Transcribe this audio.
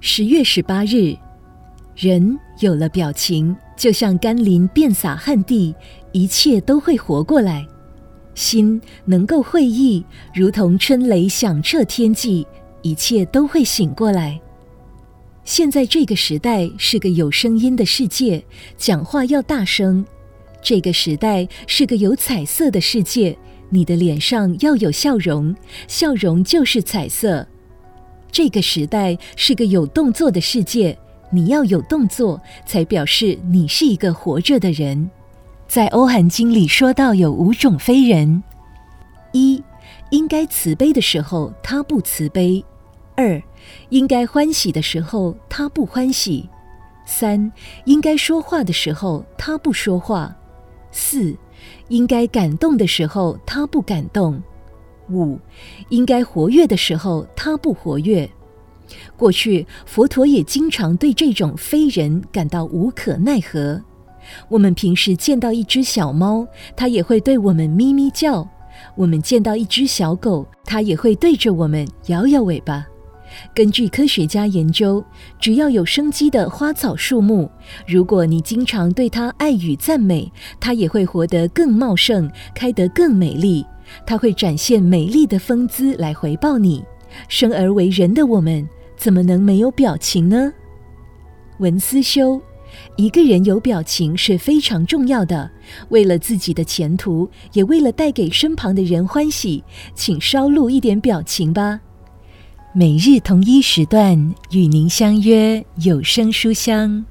十月十八日，人有了表情，就像甘霖遍洒旱地，一切都会活过来；心能够会意，如同春雷响彻天际，一切都会醒过来。现在这个时代是个有声音的世界，讲话要大声；这个时代是个有彩色的世界，你的脸上要有笑容，笑容就是彩色。这个时代是个有动作的世界，你要有动作，才表示你是一个活着的人。在《欧韩经》里说到有五种非人：一、应该慈悲的时候，他不慈悲；二、应该欢喜的时候，他不欢喜；三、应该说话的时候，他不说话；四、应该感动的时候，他不感动。五，应该活跃的时候，他不活跃。过去佛陀也经常对这种非人感到无可奈何。我们平时见到一只小猫，它也会对我们咪咪叫；我们见到一只小狗，它也会对着我们摇摇尾巴。根据科学家研究，只要有生机的花草树木，如果你经常对它爱语赞美，它也会活得更茂盛，开得更美丽。它会展现美丽的风姿来回报你。生而为人的我们，怎么能没有表情呢？文思修，一个人有表情是非常重要的。为了自己的前途，也为了带给身旁的人欢喜，请稍露一点表情吧。每日同一时段与您相约有声书香。